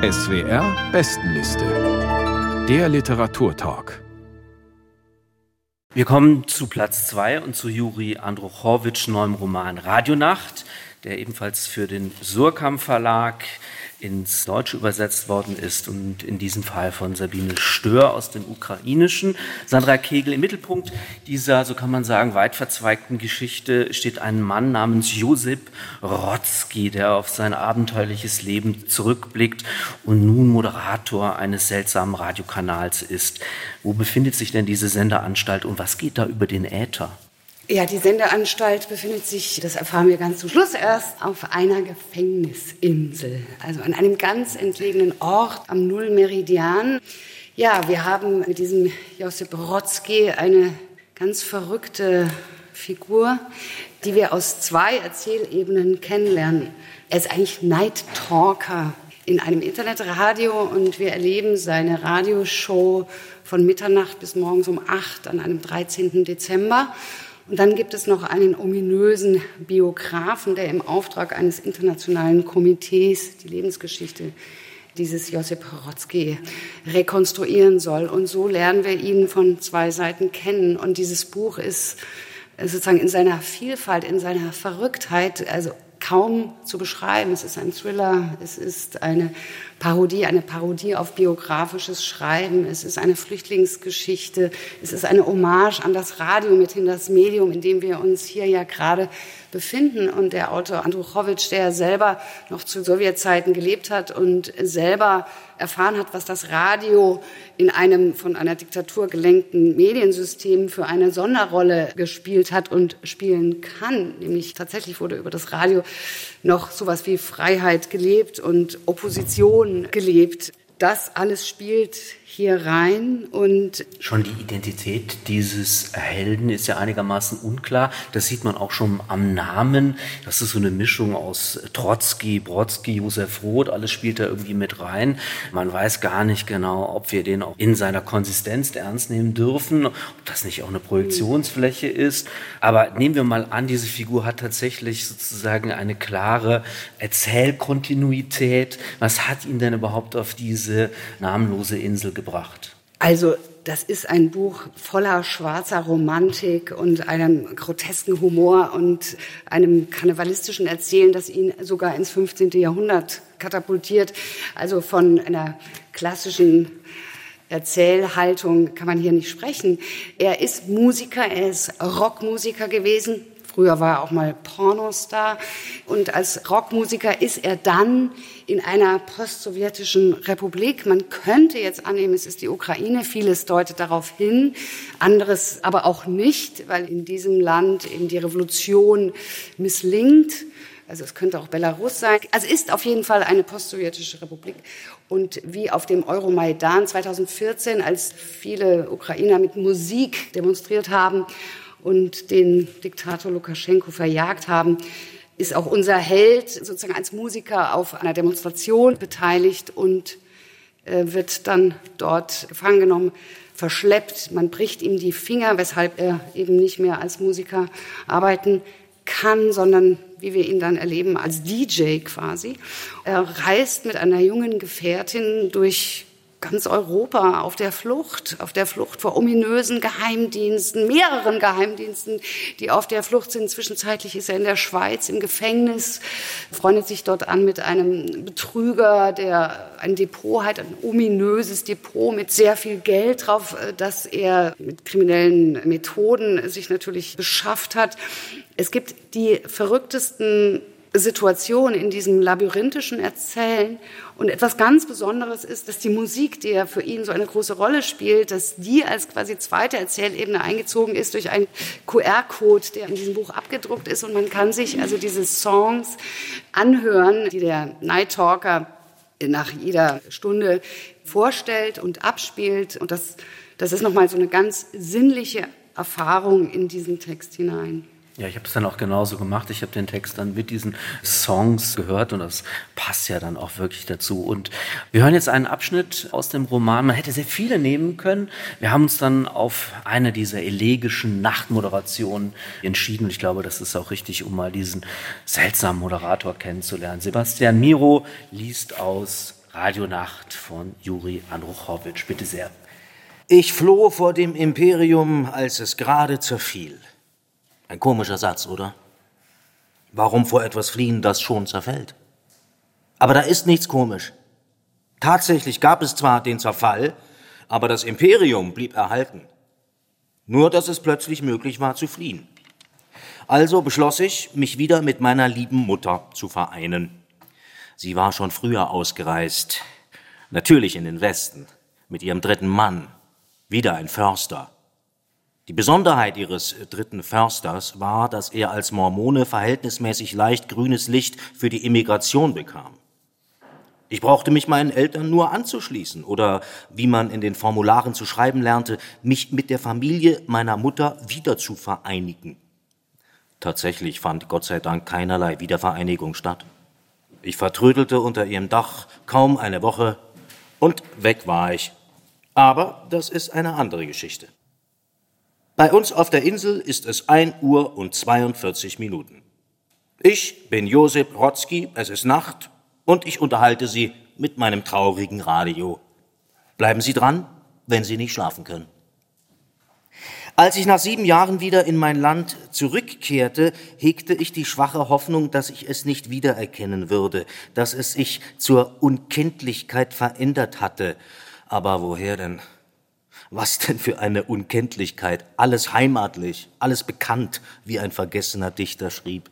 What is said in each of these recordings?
SWR Bestenliste. Der Literaturtalk. Wir kommen zu Platz 2 und zu Juri Andruchowitsch neuem Roman Radionacht, der ebenfalls für den Surkamp Verlag ins Deutsche übersetzt worden ist und in diesem Fall von Sabine Stör aus dem Ukrainischen. Sandra Kegel, im Mittelpunkt dieser, so kann man sagen, weit verzweigten Geschichte steht ein Mann namens Josip Rotzki, der auf sein abenteuerliches Leben zurückblickt und nun Moderator eines seltsamen Radiokanals ist. Wo befindet sich denn diese Sendeanstalt und was geht da über den Äther? Ja, die Sendeanstalt befindet sich, das erfahren wir ganz zum Schluss erst, auf einer Gefängnisinsel, also an einem ganz entlegenen Ort am Nullmeridian. Ja, wir haben mit diesem Josip Brodsky eine ganz verrückte Figur, die wir aus zwei Erzählebenen kennenlernen. Er ist eigentlich Night Talker in einem Internetradio und wir erleben seine Radioshow von Mitternacht bis morgens um acht an einem 13. Dezember. Und dann gibt es noch einen ominösen Biografen, der im Auftrag eines internationalen Komitees die Lebensgeschichte dieses Josip Horotzky rekonstruieren soll. Und so lernen wir ihn von zwei Seiten kennen. Und dieses Buch ist sozusagen in seiner Vielfalt, in seiner Verrücktheit, also kaum zu beschreiben. Es ist ein Thriller, es ist eine Parodie, eine Parodie auf biografisches Schreiben, es ist eine Flüchtlingsgeschichte, es ist eine Hommage an das Radio, mithin das Medium, in dem wir uns hier ja gerade befinden. Und der Autor Andruchowitsch, der selber noch zu Sowjetzeiten gelebt hat und selber erfahren hat, was das Radio in einem von einer Diktatur gelenkten Mediensystem für eine Sonderrolle gespielt hat und spielen kann. Nämlich tatsächlich wurde über das Radio noch sowas wie Freiheit gelebt und Opposition gelebt. Das alles spielt hier rein und schon die Identität dieses Helden ist ja einigermaßen unklar. Das sieht man auch schon am Namen. Das ist so eine Mischung aus Trotzki, Brodsky, Josef Roth. Alles spielt da irgendwie mit rein. Man weiß gar nicht genau, ob wir den auch in seiner Konsistenz ernst nehmen dürfen, ob das nicht auch eine Projektionsfläche ist. Aber nehmen wir mal an, diese Figur hat tatsächlich sozusagen eine klare Erzählkontinuität. Was hat ihn denn überhaupt auf diese namenlose Insel gebracht? Also das ist ein Buch voller schwarzer Romantik und einem grotesken Humor und einem karnevalistischen Erzählen, das ihn sogar ins 15. Jahrhundert katapultiert. Also von einer klassischen Erzählhaltung kann man hier nicht sprechen. Er ist Musiker, er ist Rockmusiker gewesen, Früher war er auch mal Pornostar. Und als Rockmusiker ist er dann in einer postsowjetischen Republik. Man könnte jetzt annehmen, es ist die Ukraine. Vieles deutet darauf hin, anderes aber auch nicht, weil in diesem Land eben die Revolution misslingt. Also es könnte auch Belarus sein. Also ist auf jeden Fall eine postsowjetische Republik. Und wie auf dem Euromaidan 2014, als viele Ukrainer mit Musik demonstriert haben und den Diktator Lukaschenko verjagt haben, ist auch unser Held sozusagen als Musiker auf einer Demonstration beteiligt und äh, wird dann dort gefangen genommen, verschleppt. Man bricht ihm die Finger, weshalb er eben nicht mehr als Musiker arbeiten kann, sondern wie wir ihn dann erleben, als DJ quasi. Er reist mit einer jungen Gefährtin durch ganz Europa auf der Flucht, auf der Flucht vor ominösen Geheimdiensten, mehreren Geheimdiensten, die auf der Flucht sind. Zwischenzeitlich ist er in der Schweiz im Gefängnis, freundet sich dort an mit einem Betrüger, der ein Depot hat, ein ominöses Depot mit sehr viel Geld drauf, äh, das er mit kriminellen Methoden sich natürlich beschafft hat. Es gibt die verrücktesten Situation, in diesem labyrinthischen Erzählen. Und etwas ganz Besonderes ist, dass die Musik, die ja für ihn so eine große Rolle spielt, dass die als quasi zweite Erzählebene eingezogen ist durch einen QR-Code, der in diesem Buch abgedruckt ist. Und man kann sich also diese Songs anhören, die der Night Talker nach jeder Stunde vorstellt und abspielt. Und das, das ist nochmal so eine ganz sinnliche Erfahrung in diesen Text hinein. Ja, ich habe es dann auch genauso gemacht. Ich habe den Text dann mit diesen Songs gehört und das passt ja dann auch wirklich dazu. Und wir hören jetzt einen Abschnitt aus dem Roman. Man hätte sehr viele nehmen können. Wir haben uns dann auf eine dieser elegischen Nachtmoderationen entschieden. Und ich glaube, das ist auch richtig, um mal diesen seltsamen Moderator kennenzulernen. Sebastian Miro liest aus Radionacht von Juri Andruchowitsch. Bitte sehr. Ich floh vor dem Imperium, als es gerade zerfiel. Ein komischer Satz, oder? Warum vor etwas fliehen, das schon zerfällt? Aber da ist nichts komisch. Tatsächlich gab es zwar den Zerfall, aber das Imperium blieb erhalten. Nur dass es plötzlich möglich war zu fliehen. Also beschloss ich, mich wieder mit meiner lieben Mutter zu vereinen. Sie war schon früher ausgereist, natürlich in den Westen, mit ihrem dritten Mann, wieder ein Förster. Die Besonderheit ihres dritten Försters war, dass er als Mormone verhältnismäßig leicht grünes Licht für die Immigration bekam. Ich brauchte mich meinen Eltern nur anzuschließen oder, wie man in den Formularen zu schreiben lernte, mich mit der Familie meiner Mutter wieder zu vereinigen. Tatsächlich fand Gott sei Dank keinerlei Wiedervereinigung statt. Ich vertrödelte unter ihrem Dach kaum eine Woche und weg war ich. Aber das ist eine andere Geschichte. Bei uns auf der Insel ist es 1 Uhr und 42 Minuten. Ich bin Josef Rotzki, es ist Nacht und ich unterhalte Sie mit meinem traurigen Radio. Bleiben Sie dran, wenn Sie nicht schlafen können. Als ich nach sieben Jahren wieder in mein Land zurückkehrte, hegte ich die schwache Hoffnung, dass ich es nicht wiedererkennen würde, dass es sich zur Unkenntlichkeit verändert hatte. Aber woher denn? Was denn für eine Unkenntlichkeit? Alles heimatlich, alles bekannt, wie ein vergessener Dichter schrieb.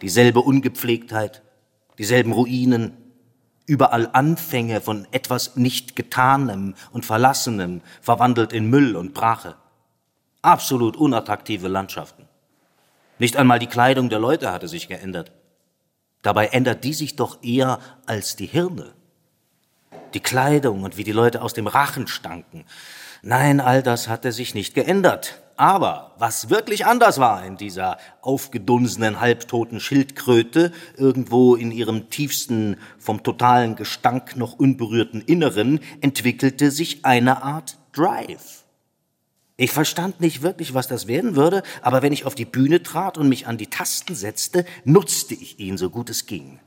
Dieselbe Ungepflegtheit, dieselben Ruinen, überall Anfänge von etwas nicht Getanem und Verlassenem, verwandelt in Müll und Brache. Absolut unattraktive Landschaften. Nicht einmal die Kleidung der Leute hatte sich geändert. Dabei ändert die sich doch eher als die Hirne. Die Kleidung und wie die Leute aus dem Rachen stanken. Nein, all das hatte sich nicht geändert. Aber was wirklich anders war in dieser aufgedunsenen, halbtoten Schildkröte, irgendwo in ihrem tiefsten, vom totalen Gestank noch unberührten Inneren, entwickelte sich eine Art Drive. Ich verstand nicht wirklich, was das werden würde, aber wenn ich auf die Bühne trat und mich an die Tasten setzte, nutzte ich ihn so gut es ging.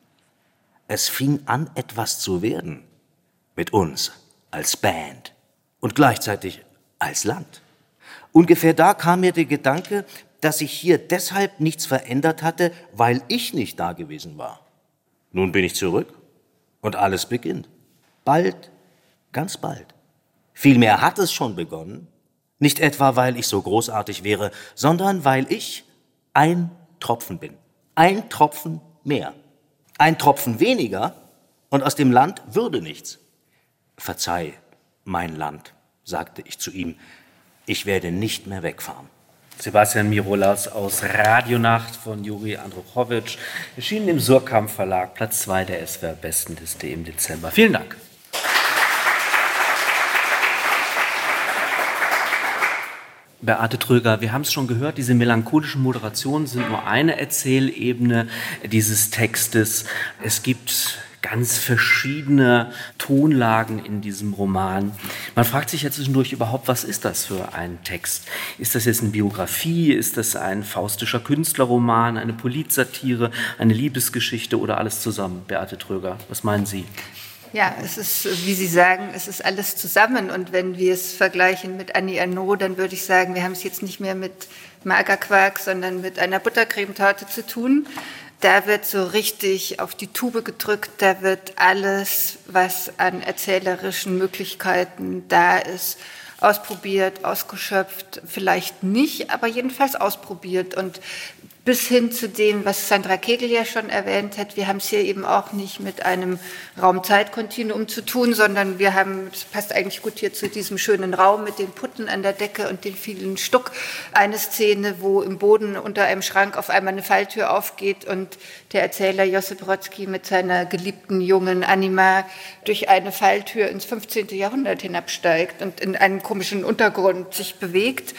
Es fing an, etwas zu werden. Mit uns, als Band und gleichzeitig als Land. Ungefähr da kam mir der Gedanke, dass sich hier deshalb nichts verändert hatte, weil ich nicht da gewesen war. Nun bin ich zurück und alles beginnt. Bald, ganz bald. Vielmehr hat es schon begonnen, nicht etwa weil ich so großartig wäre, sondern weil ich ein Tropfen bin. Ein Tropfen mehr. Ein Tropfen weniger und aus dem Land würde nichts. Verzeih, mein Land, sagte ich zu ihm, ich werde nicht mehr wegfahren. Sebastian Mirolas aus Radionacht von Juri Andruchowitsch, erschienen im Surkamp Verlag, Platz 2 der SWR Bestenliste im Dezember. Vielen Dank. Beate Tröger, wir haben es schon gehört, diese melancholischen Moderationen sind nur eine Erzählebene dieses Textes. Es gibt ganz verschiedene Tonlagen in diesem Roman. Man fragt sich ja zwischendurch überhaupt, was ist das für ein Text? Ist das jetzt eine Biografie? Ist das ein faustischer Künstlerroman, eine Politsatire, eine Liebesgeschichte oder alles zusammen? Beate Tröger, was meinen Sie? Ja, es ist, wie Sie sagen, es ist alles zusammen. Und wenn wir es vergleichen mit Annie Arnaud, dann würde ich sagen, wir haben es jetzt nicht mehr mit Magerquark, sondern mit einer Buttercremetorte zu tun. Da wird so richtig auf die Tube gedrückt, da wird alles, was an erzählerischen Möglichkeiten da ist, ausprobiert, ausgeschöpft, vielleicht nicht, aber jedenfalls ausprobiert. Und bis hin zu dem, was Sandra Kegel ja schon erwähnt hat. Wir haben es hier eben auch nicht mit einem Raumzeitkontinuum zu tun, sondern wir haben, es passt eigentlich gut hier zu diesem schönen Raum mit den Putten an der Decke und den vielen Stuck, eine Szene, wo im Boden unter einem Schrank auf einmal eine Falltür aufgeht und der Erzähler Josip Brodsky mit seiner geliebten jungen Anima durch eine Falltür ins 15. Jahrhundert hinabsteigt und in einem komischen Untergrund sich bewegt.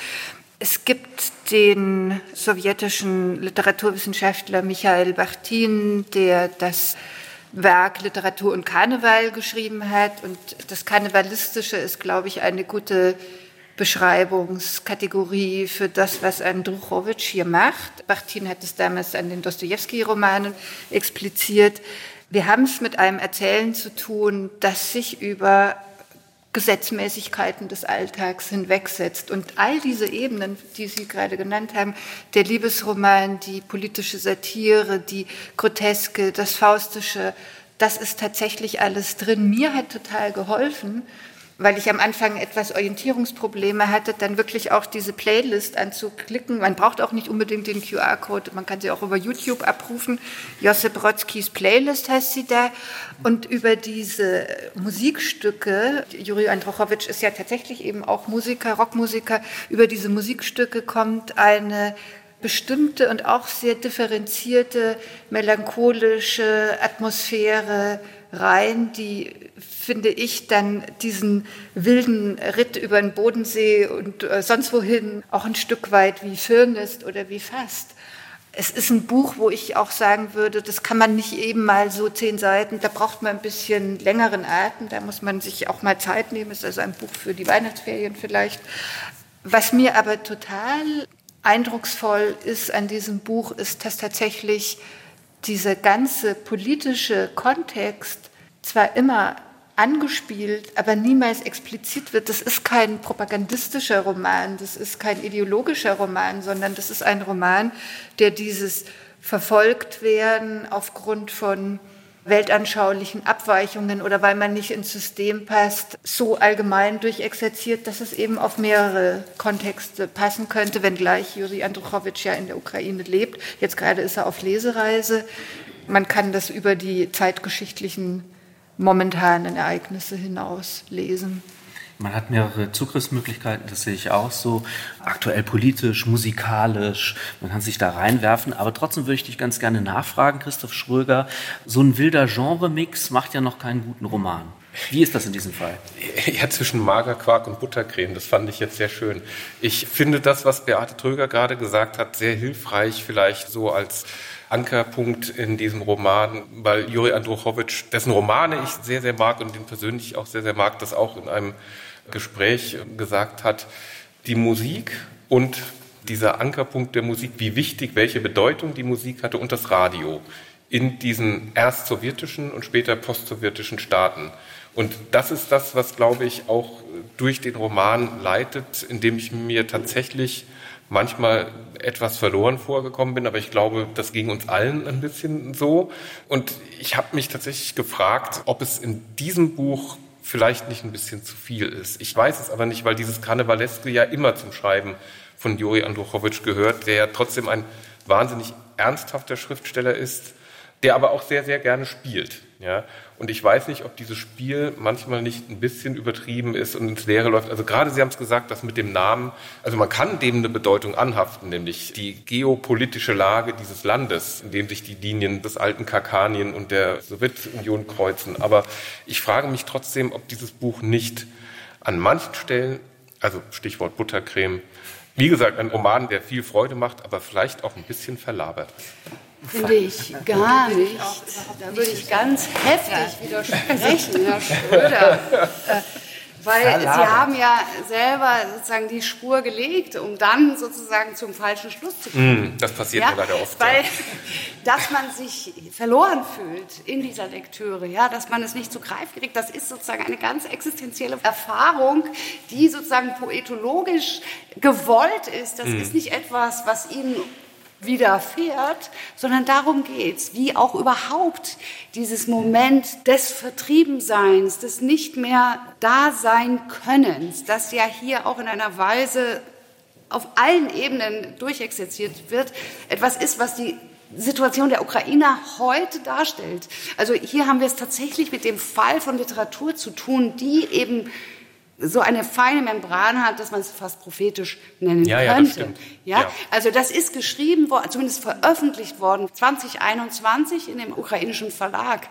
Es gibt den sowjetischen Literaturwissenschaftler Michael Bachtin, der das Werk Literatur und Karneval geschrieben hat. Und das Karnevalistische ist, glaube ich, eine gute Beschreibungskategorie für das, was Andruchowitsch hier macht. Bachtin hat es damals an den Dostoevsky-Romanen expliziert. Wir haben es mit einem Erzählen zu tun, das sich über Gesetzmäßigkeiten des Alltags hinwegsetzt. Und all diese Ebenen, die Sie gerade genannt haben, der Liebesroman, die politische Satire, die Groteske, das Faustische, das ist tatsächlich alles drin. Mir hat total geholfen, weil ich am Anfang etwas Orientierungsprobleme hatte, dann wirklich auch diese Playlist anzuklicken. Man braucht auch nicht unbedingt den QR-Code, man kann sie auch über YouTube abrufen. Josip Brodzkis Playlist heißt sie da. Und über diese Musikstücke, Juri Androchowitsch ist ja tatsächlich eben auch Musiker, Rockmusiker, über diese Musikstücke kommt eine bestimmte und auch sehr differenzierte melancholische Atmosphäre rein, die finde ich, dann diesen wilden Ritt über den Bodensee und äh, sonst wohin auch ein Stück weit wie Firnist oder wie Fast. Es ist ein Buch, wo ich auch sagen würde, das kann man nicht eben mal so zehn Seiten, da braucht man ein bisschen längeren Atem, da muss man sich auch mal Zeit nehmen. Es ist also ein Buch für die Weihnachtsferien vielleicht. Was mir aber total eindrucksvoll ist an diesem Buch, ist, dass tatsächlich dieser ganze politische Kontext zwar immer angespielt, aber niemals explizit wird. Das ist kein propagandistischer Roman, das ist kein ideologischer Roman, sondern das ist ein Roman, der dieses verfolgt werden aufgrund von weltanschaulichen Abweichungen oder weil man nicht ins System passt, so allgemein durchexerziert, dass es eben auf mehrere Kontexte passen könnte, wenngleich Juri Andruchowitsch ja in der Ukraine lebt. Jetzt gerade ist er auf Lesereise. Man kann das über die zeitgeschichtlichen momentanen Ereignisse hinaus lesen. Man hat mehrere Zugriffsmöglichkeiten, das sehe ich auch so. Aktuell politisch, musikalisch, man kann sich da reinwerfen. Aber trotzdem würde ich dich ganz gerne nachfragen, Christoph Schröger. So ein wilder Genremix macht ja noch keinen guten Roman. Wie ist das in diesem Fall? Ja, zwischen Magerquark und Buttercreme, das fand ich jetzt sehr schön. Ich finde das, was Beate Tröger gerade gesagt hat, sehr hilfreich, vielleicht so als Ankerpunkt in diesem Roman, weil Juri Andruchowitsch, dessen Romane ich sehr, sehr mag und den persönlich auch sehr, sehr mag, das auch in einem Gespräch gesagt hat, die Musik und dieser Ankerpunkt der Musik, wie wichtig, welche Bedeutung die Musik hatte und das Radio in diesen erst sowjetischen und später postsowjetischen Staaten. Und das ist das, was, glaube ich, auch durch den Roman leitet, indem ich mir tatsächlich manchmal etwas verloren vorgekommen bin, aber ich glaube, das ging uns allen ein bisschen so. Und ich habe mich tatsächlich gefragt, ob es in diesem Buch vielleicht nicht ein bisschen zu viel ist. Ich weiß es aber nicht, weil dieses Karnevaleske ja immer zum Schreiben von Juri Andruchowitsch gehört, der ja trotzdem ein wahnsinnig ernsthafter Schriftsteller ist, der aber auch sehr, sehr gerne spielt. Ja? Und ich weiß nicht, ob dieses Spiel manchmal nicht ein bisschen übertrieben ist und ins Leere läuft. Also gerade Sie haben es gesagt, dass mit dem Namen, also man kann dem eine Bedeutung anhaften, nämlich die geopolitische Lage dieses Landes, in dem sich die Linien des alten Karkanien und der Sowjetunion kreuzen. Aber ich frage mich trotzdem, ob dieses Buch nicht an manchen Stellen, also Stichwort Buttercreme, wie gesagt, ein Roman, der viel Freude macht, aber vielleicht auch ein bisschen verlabert ist. Finde ich gar nicht. Da würde ich ganz heftig widersprechen, Herr Schröder. Äh, weil Sie haben ja selber sozusagen die Spur gelegt, um dann sozusagen zum falschen Schluss zu kommen. Mm, das passiert ja? mir leider oft. Weil, ja. dass man sich verloren fühlt in dieser Lektüre, ja, dass man es nicht zu greifen kriegt, das ist sozusagen eine ganz existenzielle Erfahrung, die sozusagen poetologisch gewollt ist. Das mm. ist nicht etwas, was Ihnen widerfährt, sondern darum geht's, wie auch überhaupt dieses Moment des Vertriebenseins, des nicht mehr Dasein Könnens, das ja hier auch in einer Weise auf allen Ebenen durchexerziert wird, etwas ist, was die Situation der Ukrainer heute darstellt. Also hier haben wir es tatsächlich mit dem Fall von Literatur zu tun, die eben so eine feine Membran hat, dass man es fast prophetisch nennen ja, könnte. Ja, das ja? ja, also das ist geschrieben worden, zumindest veröffentlicht worden 2021 in dem ukrainischen Verlag.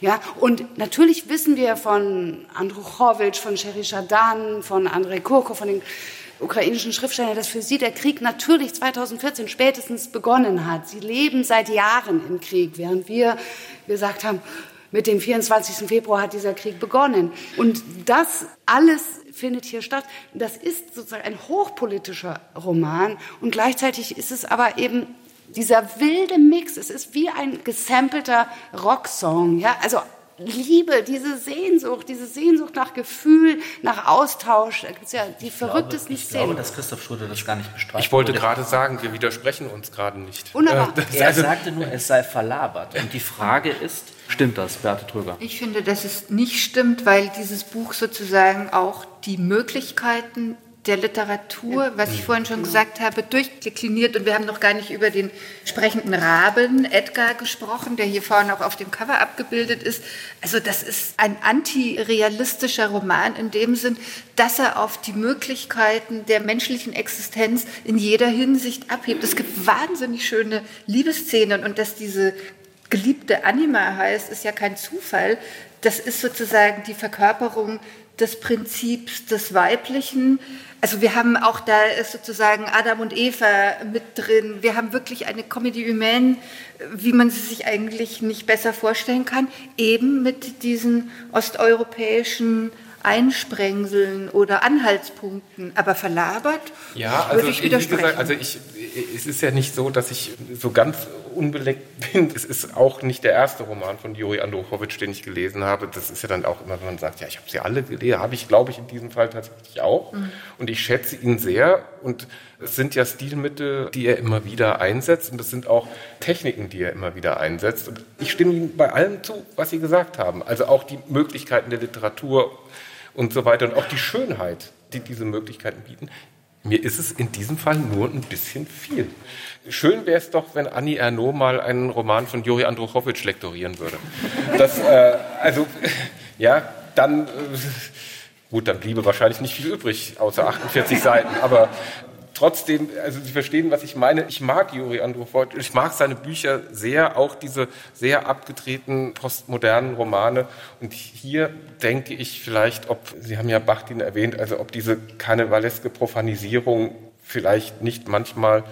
Ja, und natürlich wissen wir von Andruchowitsch, von Sherry Shadan, von Andrei Kurko, von den ukrainischen Schriftstellern, dass für sie der Krieg natürlich 2014 spätestens begonnen hat. Sie leben seit Jahren im Krieg, während wir gesagt haben, mit dem 24. Februar hat dieser Krieg begonnen. Und das alles findet hier statt. Das ist sozusagen ein hochpolitischer Roman und gleichzeitig ist es aber eben dieser wilde Mix, es ist wie ein gesampelter Rocksong, ja, also Liebe, diese Sehnsucht, diese Sehnsucht nach Gefühl, nach Austausch. Da gibt es ja die ich verrücktesten glaube, ich Szenen. Ich glaube, dass Christoph Schröder das gar nicht bestreitet. Ich wollte gerade sagen, wir widersprechen uns gerade nicht. Wunderbar. Äh, er also sagte nur, es sei verlabert. Und die Frage ist, stimmt das, Beate Tröger? Ich finde, dass es nicht stimmt, weil dieses Buch sozusagen auch die Möglichkeiten der Literatur, was ich vorhin schon gesagt habe, durchdekliniert. Und wir haben noch gar nicht über den sprechenden Raben, Edgar, gesprochen, der hier vorne auch auf dem Cover abgebildet ist. Also das ist ein antirealistischer Roman in dem Sinn, dass er auf die Möglichkeiten der menschlichen Existenz in jeder Hinsicht abhebt. Es gibt wahnsinnig schöne Liebesszenen und dass diese geliebte Anima heißt, ist ja kein Zufall. Das ist sozusagen die Verkörperung des Prinzips des Weiblichen. Also wir haben auch da sozusagen Adam und Eva mit drin. Wir haben wirklich eine Comedy humaine, wie man sie sich eigentlich nicht besser vorstellen kann, eben mit diesen osteuropäischen Einsprengseln oder Anhaltspunkten, aber verlabert ja, also würde ich widersprechen. Gesagt, also ich, es ist ja nicht so, dass ich so ganz unbeleckt bin. Es ist auch nicht der erste Roman von Juri Andruchowitsch, den ich gelesen habe. Das ist ja dann auch immer, wenn man sagt, ja, ich habe sie alle gelesen, habe ich, glaube ich, in diesem Fall tatsächlich auch. Mhm. Und ich schätze ihn sehr. Und es sind ja Stilmittel, die er immer wieder einsetzt. Und es sind auch Techniken, die er immer wieder einsetzt. Und ich stimme ihm bei allem zu, was Sie gesagt haben. Also auch die Möglichkeiten der Literatur und so weiter und auch die Schönheit, die diese Möglichkeiten bieten. Mir ist es in diesem Fall nur ein bisschen viel. Schön wäre es doch, wenn Annie Ernaux mal einen Roman von Juri Andruchowitsch lektorieren würde. Das, äh, also, ja, dann, äh, gut, dann bliebe wahrscheinlich nicht viel übrig, außer 48 Seiten, aber trotzdem, also Sie verstehen, was ich meine. Ich mag Juri Androfort, ich mag seine Bücher sehr, auch diese sehr abgedrehten postmodernen Romane. Und hier denke ich vielleicht, ob, Sie haben ja Bachtin erwähnt, also ob diese karnevaleske Profanisierung vielleicht nicht manchmal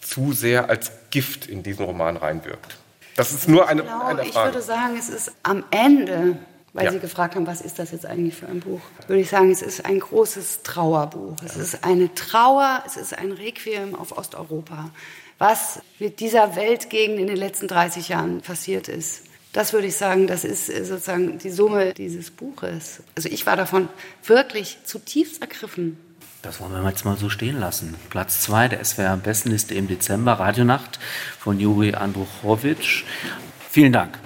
zu sehr als Gift in diesen Roman reinwirkt. Das ist nur eine, glaube, eine Frage. Ich würde sagen, es ist am Ende weil ja. Sie gefragt haben, was ist das jetzt eigentlich für ein Buch, würde ich sagen, es ist ein großes Trauerbuch. Es ist eine Trauer, es ist ein Requiem auf Osteuropa. Was mit dieser Weltgegend in den letzten 30 Jahren passiert ist, das würde ich sagen, das ist sozusagen die Summe dieses Buches. Also ich war davon wirklich zutiefst ergriffen. Das wollen wir jetzt mal so stehen lassen. Platz 2 der SWR-Bestenliste im Dezember, Radionacht von Juri Andruchowitsch. Vielen Dank.